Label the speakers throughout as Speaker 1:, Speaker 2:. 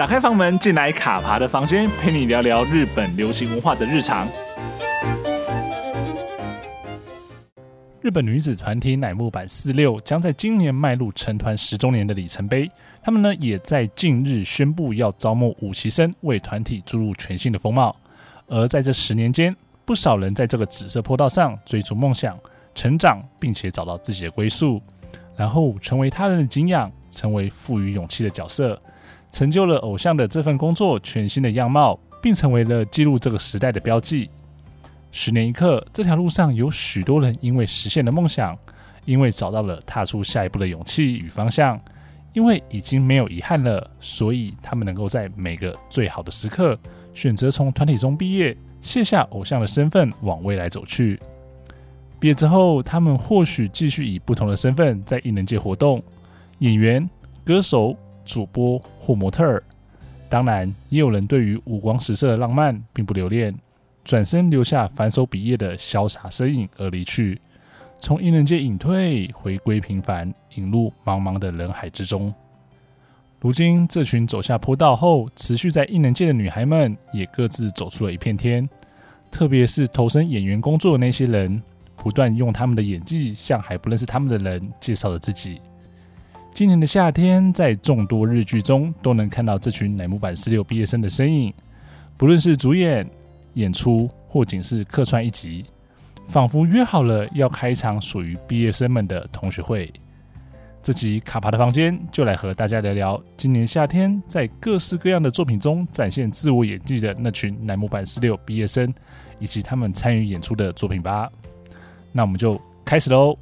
Speaker 1: 打开房门，进来卡爬的房间，陪你聊聊日本流行文化的日常。日本女子团体乃木坂四六将在今年迈入成团十周年的里程碑。他们呢，也在近日宣布要招募五期生，为团体注入全新的风貌。而在这十年间，不少人在这个紫色坡道上追逐梦想、成长，并且找到自己的归宿，然后成为他人的敬仰，成为赋予勇气的角色，成就了偶像的这份工作全新的样貌，并成为了记录这个时代的标记。十年一刻，这条路上有许多人因为实现了梦想，因为找到了踏出下一步的勇气与方向，因为已经没有遗憾了，所以他们能够在每个最好的时刻，选择从团体中毕业，卸下偶像的身份，往未来走去。毕业之后，他们或许继续以不同的身份在艺能界活动，演员、歌手、主播模特。当然，也有人对于五光十色的浪漫并不留恋。转身留下反手比耶的潇洒身影而离去，从艺能界隐退，回归平凡，引入茫茫的人海之中。如今，这群走下坡道后，持续在艺能界的女孩们，也各自走出了一片天。特别是投身演员工作的那些人，不断用他们的演技，向还不认识他们的人介绍了自己。今年的夏天，在众多日剧中，都能看到这群乃木坂四六毕业生的身影，不论是主演。演出或仅是客串一集，仿佛约好了要开一场属于毕业生们的同学会。这集卡帕的房间就来和大家聊聊今年夏天在各式各样的作品中展现自我演技的那群乃木坂四六毕业生，以及他们参与演出的作品吧。那我们就开始喽。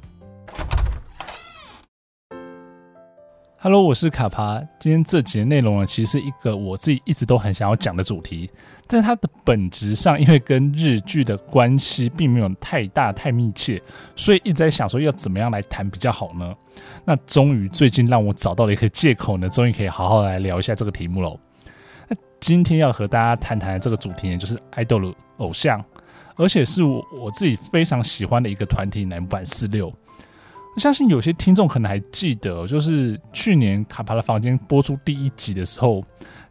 Speaker 1: Hello，我是卡帕。今天这节内容呢，其实是一个我自己一直都很想要讲的主题，但它的本质上，因为跟日剧的关系并没有太大太密切，所以一直在想说要怎么样来谈比较好呢？那终于最近让我找到了一个借口呢，终于可以好好来聊一下这个题目喽。那今天要和大家谈谈的这个主题呢，就是 idol 偶像，而且是我我自己非常喜欢的一个团体——乃木坂46。相信有些听众可能还记得，就是去年卡帕的房间播出第一集的时候，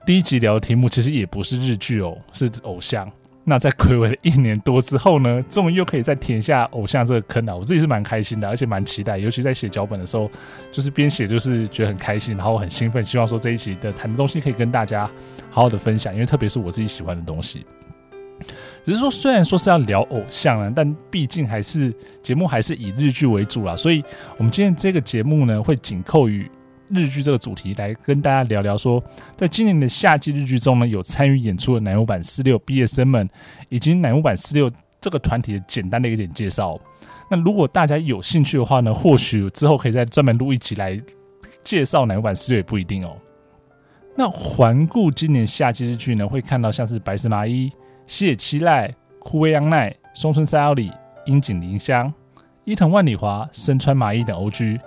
Speaker 1: 第一集聊的题目其实也不是日剧哦，是偶像。那在睽违了一年多之后呢，终于又可以再填下偶像这个坑了。我自己是蛮开心的，而且蛮期待，尤其在写脚本的时候，就是边写就是觉得很开心，然后很兴奋，希望说这一期的谈的东西可以跟大家好好的分享，因为特别是我自己喜欢的东西。只是说，虽然说是要聊偶像啊，但毕竟还是节目还是以日剧为主啦，所以我们今天这个节目呢，会紧扣于日剧这个主题来跟大家聊聊说，在今年的夏季日剧中呢，有参与演出的乃木坂四六毕业生们，以及乃木坂四六这个团体的简单的一点介绍。那如果大家有兴趣的话呢，或许之后可以再专门录一集来介绍乃木坂四六也不一定哦。那环顾今年夏季日剧呢，会看到像是白石麻衣。西野七濑、堀未央奈、松村沙织里、樱井绫香、伊藤万里华、深川麻衣等 OG，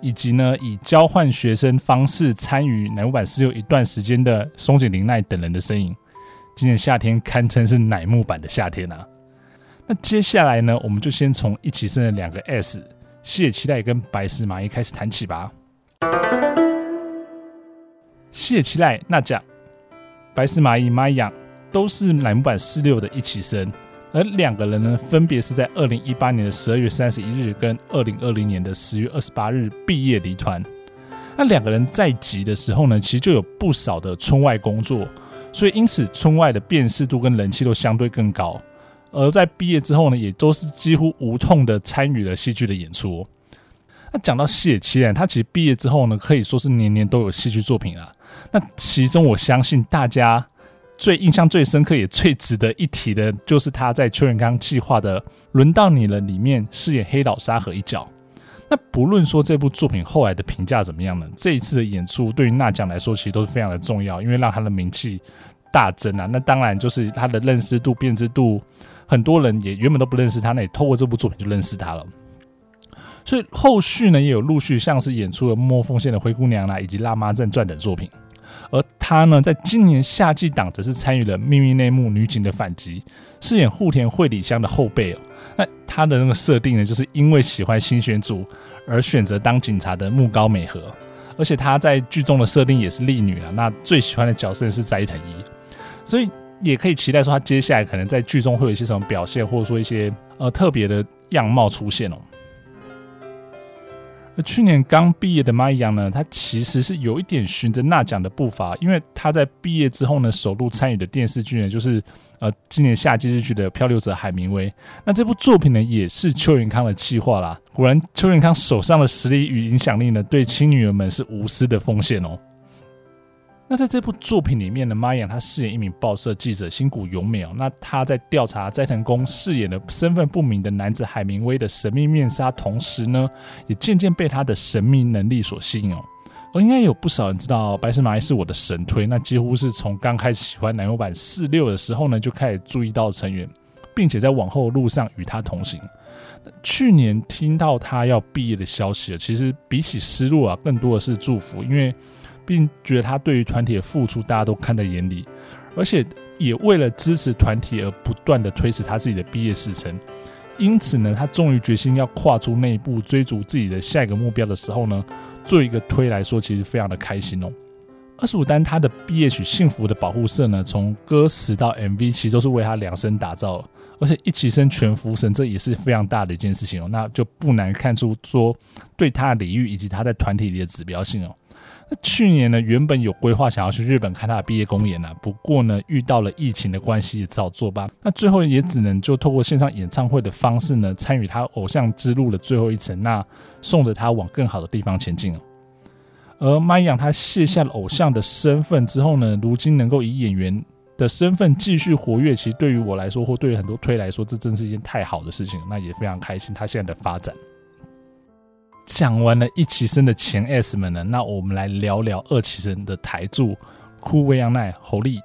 Speaker 1: 以及呢以交换学生方式参与乃木坂46一段时间的松井玲奈等人的身影，今年夏天堪称是乃木坂的夏天啊！那接下来呢，我们就先从一起生的两个 S 西野七濑跟白石麻衣开始谈起吧。西野七濑那酱，白石麻衣麻衣样。都是乃木坂46的一期生，而两个人呢，分别是在二零一八年的十二月三十一日跟二零二零年的十月二十八日毕业离团。那两个人在籍的时候呢，其实就有不少的村外工作，所以因此村外的辨识度跟人气都相对更高。而在毕业之后呢，也都是几乎无痛的参与了戏剧的演出。那讲到西野七濑，他其实毕业之后呢，可以说是年年都有戏剧作品啊。那其中我相信大家。最印象最深刻也最值得一提的，就是他在邱元刚计划的《轮到你了》里面饰演黑岛沙和一角。那不论说这部作品后来的评价怎么样呢？这一次的演出对于那酱来说，其实都是非常的重要，因为让他的名气大增啊。那当然就是他的认识度、辨识度，很多人也原本都不认识他，那也透过这部作品就认识他了。所以后续呢，也有陆续像是演出了《默默奉献的灰姑娘》啦，以及《辣妈正传》等作品。而他呢，在今年夏季档则是参与了《秘密内幕：女警的反击》，饰演户田惠里香的后辈哦。那他的那个设定呢，就是因为喜欢新选组而选择当警察的木高美和。而且她在剧中的设定也是丽女啊，那最喜欢的角色是斋藤一，所以也可以期待说她接下来可能在剧中会有一些什么表现，或者说一些呃特别的样貌出现哦。去年刚毕业的 Maya 呢，他其实是有一点循着那奖的步伐，因为他在毕业之后呢，首度参与的电视剧呢，就是呃今年夏季日剧的《漂流者海明威》。那这部作品呢，也是邱元康的企划啦。果然，邱元康手上的实力与影响力呢，对亲女儿们是无私的奉献哦。那在这部作品里面呢，玛雅他饰演一名报社记者新谷由美哦。那他在调查斋藤工饰演的身份不明的男子海明威的神秘面纱，同时呢，也渐渐被他的神秘能力所吸引哦。而应该有不少人知道白石麻衣是我的神推，那几乎是从刚开始喜欢男友版四六的时候呢，就开始注意到成员，并且在往后路上与他同行。去年听到他要毕业的消息了，其实比起失落啊，更多的是祝福，因为。并觉得他对于团体的付出，大家都看在眼里，而且也为了支持团体而不断的推迟他自己的毕业时程。因此呢，他终于决心要跨出那一步，追逐自己的下一个目标的时候呢，做一个推来说，其实非常的开心哦。二十五单他的毕业曲《幸福的保护色》呢，从歌词到 MV，其实都是为他量身打造，而且一起升全服神，这也是非常大的一件事情哦。那就不难看出说对他的礼遇以及他在团体里的指标性哦。那去年呢，原本有规划想要去日本看他的毕业公演呢，不过呢，遇到了疫情的关系，也只好作罢。那最后也只能就透过线上演唱会的方式呢，参与他偶像之路的最后一程，那送着他往更好的地方前进。而麦阳他卸下了偶像的身份之后呢，如今能够以演员的身份继续活跃，其实对于我来说，或对于很多推来说，这真是一件太好的事情。那也非常开心他现在的发展。讲完了一期生的前 S 们呢，那我们来聊聊二期生的台柱堀未央奈侯莉。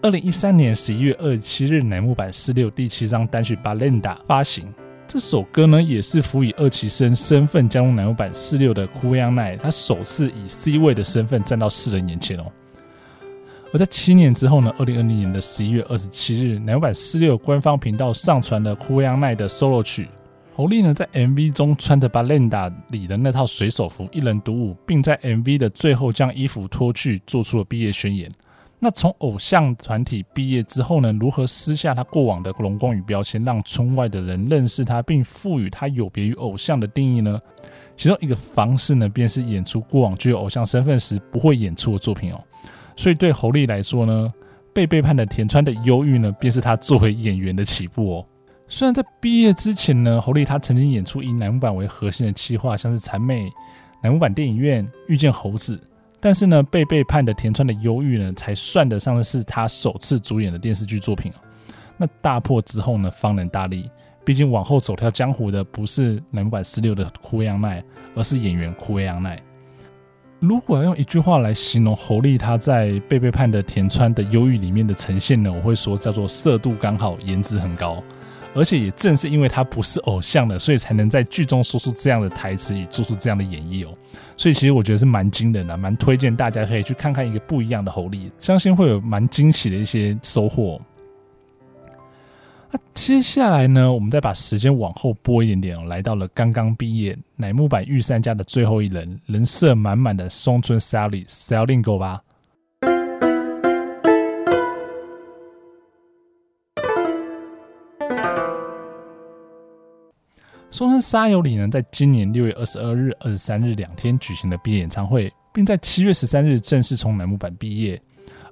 Speaker 1: 二零一三年十一月二十七日，乃木坂四六第七张单曲《Balenda》发行。这首歌呢，也是辅以二期生身份加入乃木坂四六的堀未央奈，他首次以 C 位的身份站到世人眼前哦。而在七年之后呢，二零二零年的十一月二十七日，乃木坂四六官方频道上传了堀未央奈的 solo 曲。侯丽呢，在 MV 中穿着《Balenda》里的那套水手服，一人独舞，并在 MV 的最后将衣服脱去，做出了毕业宣言。那从偶像团体毕业之后呢，如何撕下他过往的荣光与标签，让村外的人认识他，并赋予他有别于偶像的定义呢？其中一个方式呢，便是演出过往具有偶像身份时不会演出的作品哦。所以对侯莉来说呢，被背叛的田川的忧郁呢，便是他作为演员的起步哦。虽然在毕业之前呢，侯莉他曾经演出以乃木坂为核心的企划，像是谄媚、乃木坂电影院、遇见猴子，但是呢，被背叛的田川的忧郁呢，才算得上是他首次主演的电视剧作品。那大破之后呢，方能大利，毕竟往后走跳江湖的不是乃木坂四六的堀未央奈，而是演员堀未央奈。如果要用一句话来形容侯莉他在被背叛的田川的忧郁里面的呈现呢，我会说叫做色度刚好，颜值很高，而且也正是因为他不是偶像的，所以才能在剧中说出这样的台词与做出这样的演绎哦。所以其实我觉得是蛮惊人的，蛮推荐大家可以去看看一个不一样的侯莉，相信会有蛮惊喜的一些收获。那接下来呢，我们再把时间往后拨一点点哦，来到了刚刚毕业乃木坂御三家的最后一人，人设满满的松村 Sally Sally Go 吧。松村沙友里呢，在今年六月二十二日、二十三日两天举行了毕业演唱会，并在七月十三日正式从乃木坂毕业。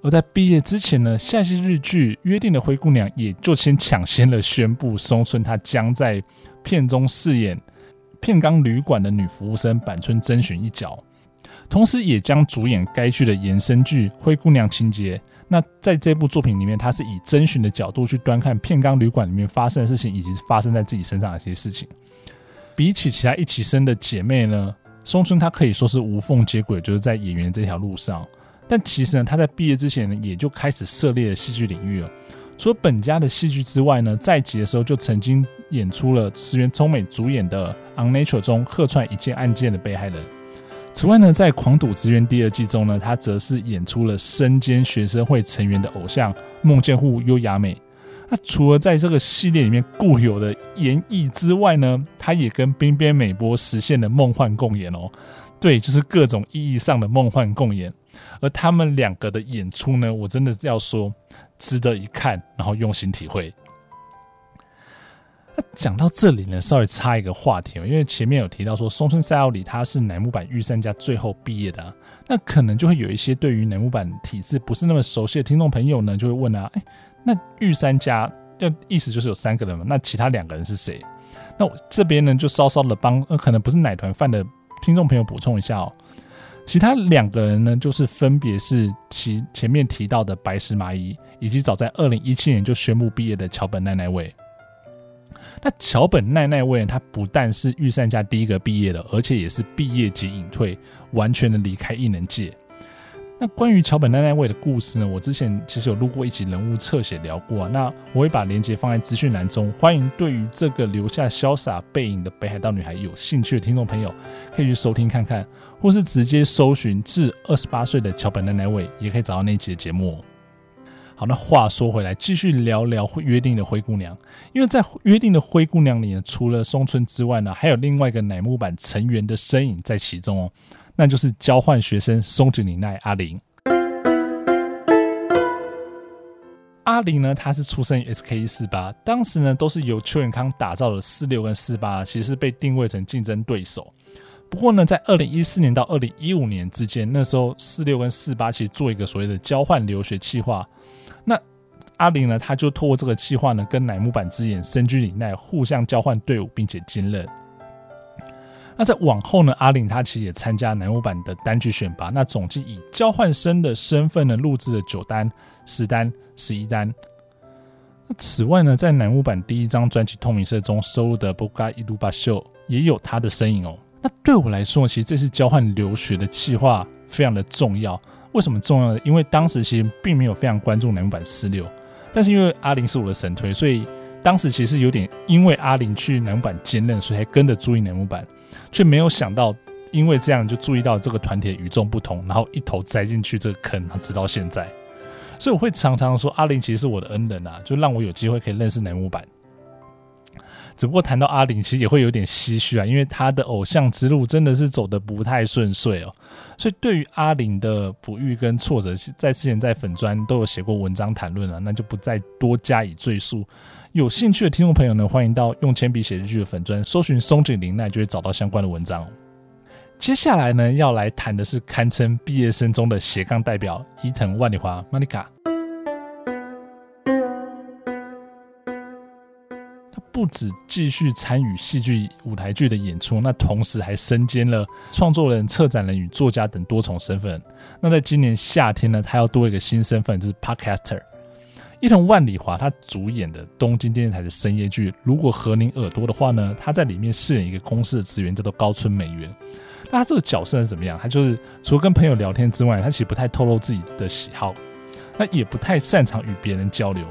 Speaker 1: 而在毕业之前呢，夏季日剧《约定的灰姑娘》也就先抢先了宣布，松村她将在片中饰演片冈旅馆的女服务生坂村真寻一角，同时也将主演该剧的延伸剧《灰姑娘情节》。那在这部作品里面，她是以真寻的角度去端看片冈旅馆里面发生的事情，以及发生在自己身上的一些事情。比起其他一起生的姐妹呢，松村她可以说是无缝接轨，就是在演员这条路上。但其实呢，他在毕业之前呢，也就开始涉猎了戏剧领域了。除了本家的戏剧之外呢，在籍的时候就曾经演出了石原聪美主演的《Unnatural》中客串一件案件的被害人。此外呢，在《狂赌之渊》第二季中呢，他则是演出了身兼学生会成员的偶像梦见户优雅美。那除了在这个系列里面固有的演绎之外呢，他也跟冰边美波实现了梦幻共演哦。对，就是各种意义上的梦幻共演。而他们两个的演出呢，我真的要说值得一看，然后用心体会。那讲到这里呢，稍微插一个话题，因为前面有提到说松村赛奥里他是乃木坂御三家最后毕业的啊，那可能就会有一些对于乃木坂体制不是那么熟悉的听众朋友呢，就会问啊，哎。那御三家要意思就是有三个人嘛？那其他两个人是谁？那我这边呢就稍稍的帮呃可能不是奶团饭的听众朋友补充一下哦。其他两个人呢，就是分别是其前面提到的白石麻衣，以及早在二零一七年就宣布毕业的桥本奈奈未。那桥本奈奈未他不但是御三家第一个毕业的，而且也是毕业即隐退，完全的离开艺能界。那关于桥本奈奈未的故事呢，我之前其实有录过一集人物侧写聊过啊，那我会把链接放在资讯栏中，欢迎对于这个留下潇洒背影的北海道女孩有兴趣的听众朋友，可以去收听看看，或是直接搜寻至二十八岁的桥本奈奈未，也可以找到那一集的节目。好，那话说回来，继续聊聊约定的灰姑娘，因为在约定的灰姑娘里呢，除了松村之外呢，还有另外一个乃木坂成员的身影在其中哦。那就是交换学生松井玲奈阿玲。阿玲呢，她是出生于 SKE 四八，当时呢都是由邱永康打造的四六跟四八，其实是被定位成竞争对手。不过呢，在二零一四年到二零一五年之间，那时候四六跟四八其实做一个所谓的交换留学计划。那阿玲呢，她就透过这个计划呢，跟乃木坂之眼深居里奈互相交换队伍，并且兼任。那在往后呢，阿玲她其实也参加乃木坂的单曲选拔，那总计以交换生的身份呢，录制了九单、十单、十一单。那此外呢，在乃木坂第一张专辑《透明色》中收录的《Boga Iru Basho》也有她的身影哦。那对我来说，其实这次交换留学的计划非常的重要。为什么重要呢？因为当时其实并没有非常关注乃木坂四六，但是因为阿玲是我的神推，所以当时其实有点因为阿玲去乃木坂兼任，所以才跟着注意乃木坂。却没有想到，因为这样就注意到这个团体与众不同，然后一头栽进去这个坑，直到现在。所以我会常常说，阿玲其实是我的恩人啊，就让我有机会可以认识南木坂。只不过谈到阿玲，其实也会有点唏嘘啊，因为她的偶像之路真的是走得不太顺遂哦。所以对于阿玲的不遇跟挫折，在之前在粉专都有写过文章谈论了，那就不再多加以赘述。有兴趣的听众朋友呢，欢迎到用铅笔写日剧的粉专搜寻松井玲奈，就会找到相关的文章。接下来呢，要来谈的是堪称毕业生中的斜杠代表伊藤万里华 Manika。他不止继续参与戏剧舞台剧的演出，那同时还身兼了创作人、策展人与作家等多重身份。那在今年夏天呢，他要多一个新身份，就是 Podcaster。伊藤万里华他主演的东京电视台的深夜剧，如果和您耳朵的话呢，他在里面饰演一个公司的职员，叫做高村美元。那他这个角色是怎么样？他就是除了跟朋友聊天之外，他其实不太透露自己的喜好，那也不太擅长与别人交流。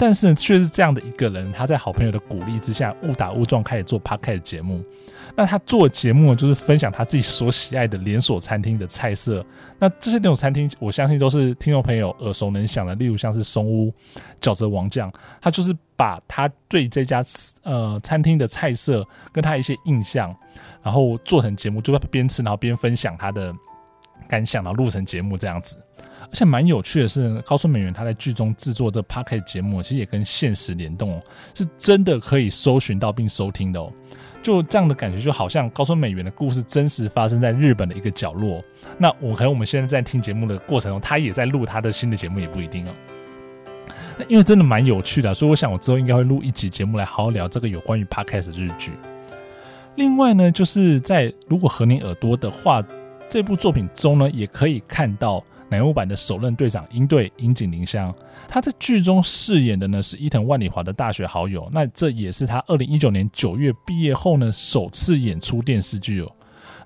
Speaker 1: 但是，却是这样的一个人，他在好朋友的鼓励之下，误打误撞开始做 Podcast 节目。那他做节目就是分享他自己所喜爱的连锁餐厅的菜色。那这些连锁餐厅，我相信都是听众朋友耳熟能详的，例如像是松屋、饺子王将。他就是把他对这家呃餐厅的菜色跟他一些印象，然后做成节目，就边吃然后边分享他的感想，然后录成节目这样子。而且蛮有趣的是，高村美缘他在剧中制作这 Podcast 节目，其实也跟现实联动哦，是真的可以搜寻到并收听的哦。就这样的感觉，就好像高村美缘的故事真实发生在日本的一个角落。那我可能我们现在在听节目的过程中，他也在录他的新的节目，也不一定哦。那因为真的蛮有趣的，所以我想我之后应该会录一集节目来好好聊这个有关于 Podcast 的日剧。另外呢，就是在如果和你耳朵的话，这部作品中呢，也可以看到。乃木坂的首任队长樱队樱井玲香，他在剧中饰演的呢是伊藤万里华的大学好友，那这也是他二零一九年九月毕业后呢首次演出电视剧哦。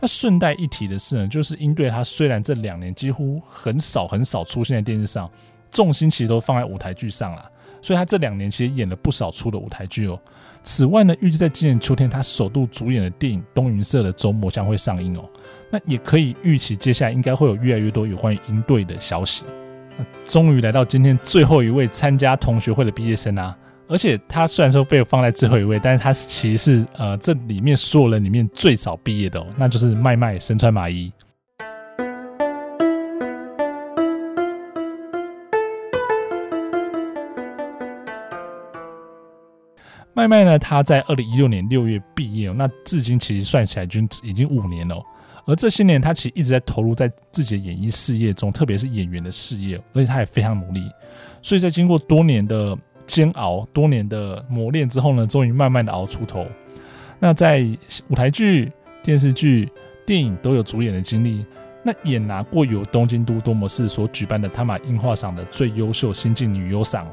Speaker 1: 那顺带一提的是呢，就是樱队他虽然这两年几乎很少很少出现在电视上，重心其实都放在舞台剧上了，所以他这两年其实演了不少出的舞台剧哦。此外呢，预计在今年秋天他首度主演的电影《东云社的周末》将会上映哦。那也可以预期，接下来应该会有越来越多有关于樱队的消息。终于来到今天最后一位参加同学会的毕业生啊！而且他虽然说被放在最后一位，但是他其实是呃这里面所有人里面最早毕业的哦，那就是麦麦身川麻衣。麦麦呢，他在二零一六年六月毕业哦，那至今其实算起来就已经五年了。而这些年，他其实一直在投入在自己的演艺事业中，特别是演员的事业，而且他也非常努力。所以在经过多年的煎熬、多年的磨练之后呢，终于慢慢的熬出头。那在舞台剧、电视剧、电影都有主演的经历，那也拿过由东京都多摩市所举办的他马樱花赏的最优秀新晋女优赏。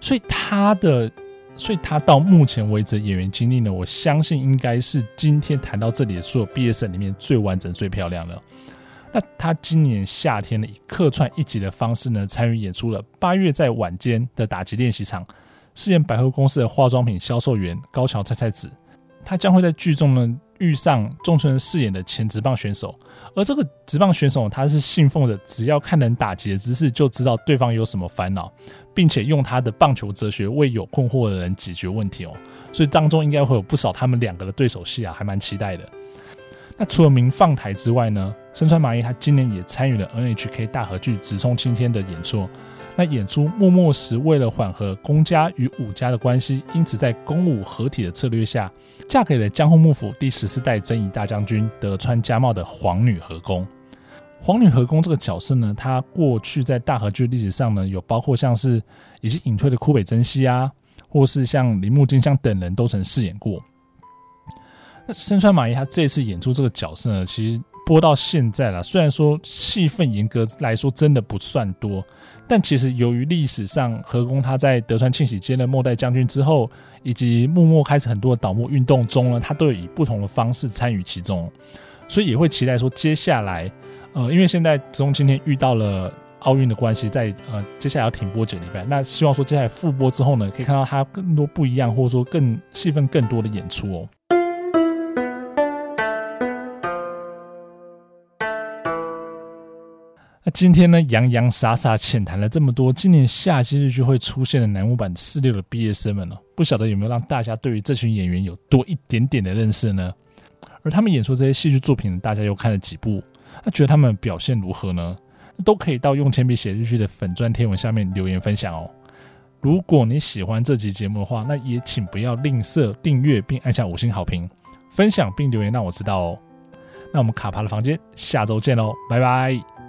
Speaker 1: 所以他的。所以他到目前为止演员经历呢，我相信应该是今天谈到这里的所有毕业生里面最完整、最漂亮的。那他今年夏天呢，以客串一集的方式呢，参与演出了八月在晚间的打击练习场，饰演百货公司的化妆品销售员高桥菜菜子。他将会在剧中呢遇上中村饰演的前职棒选手，而这个职棒选手他是信奉着只要看人打击的姿势就知道对方有什么烦恼。并且用他的棒球哲学为有困惑的人解决问题哦，所以当中应该会有不少他们两个的对手戏啊，还蛮期待的。那除了明放台之外呢，身穿麻衣他今年也参与了 NHK 大合剧《直冲青天》的演出。那演出幕末时为了缓和公家与武家的关系，因此在公武合体的策略下，嫁给了江户幕府第十四代征夷大将军德川家茂的皇女和宫。皇女和宫这个角色呢，她过去在大和剧历史上呢，有包括像是已经隐退的枯北真希啊，或是像铃木金香等人都曾饰演过。那身川麻衣她这次演出这个角色呢，其实播到现在了，虽然说戏份严格来说真的不算多，但其实由于历史上何宫他在德川庆喜接任末代将军之后，以及幕末开始很多的倒幕运动中呢，他都有以不同的方式参与其中，所以也会期待说接下来。呃，因为现在直冲青天遇到了奥运的关系，在呃接下来要停播几个礼拜，那希望说接下来复播之后呢，可以看到他更多不一样，或者说更戏份更多的演出哦。那今天呢，洋洋洒洒浅谈了这么多今年夏季日剧会出现的乃木坂46的毕业生们哦，不晓得有没有让大家对于这群演员有多一点点的认识呢？而他们演出这些戏剧作品，大家又看了几部？那觉得他们表现如何呢？都可以到用铅笔写日剧的粉钻贴文下面留言分享哦。如果你喜欢这集节目的话，那也请不要吝啬订阅并按下五星好评，分享并留言让我知道哦。那我们卡帕的房间下周见喽，拜拜。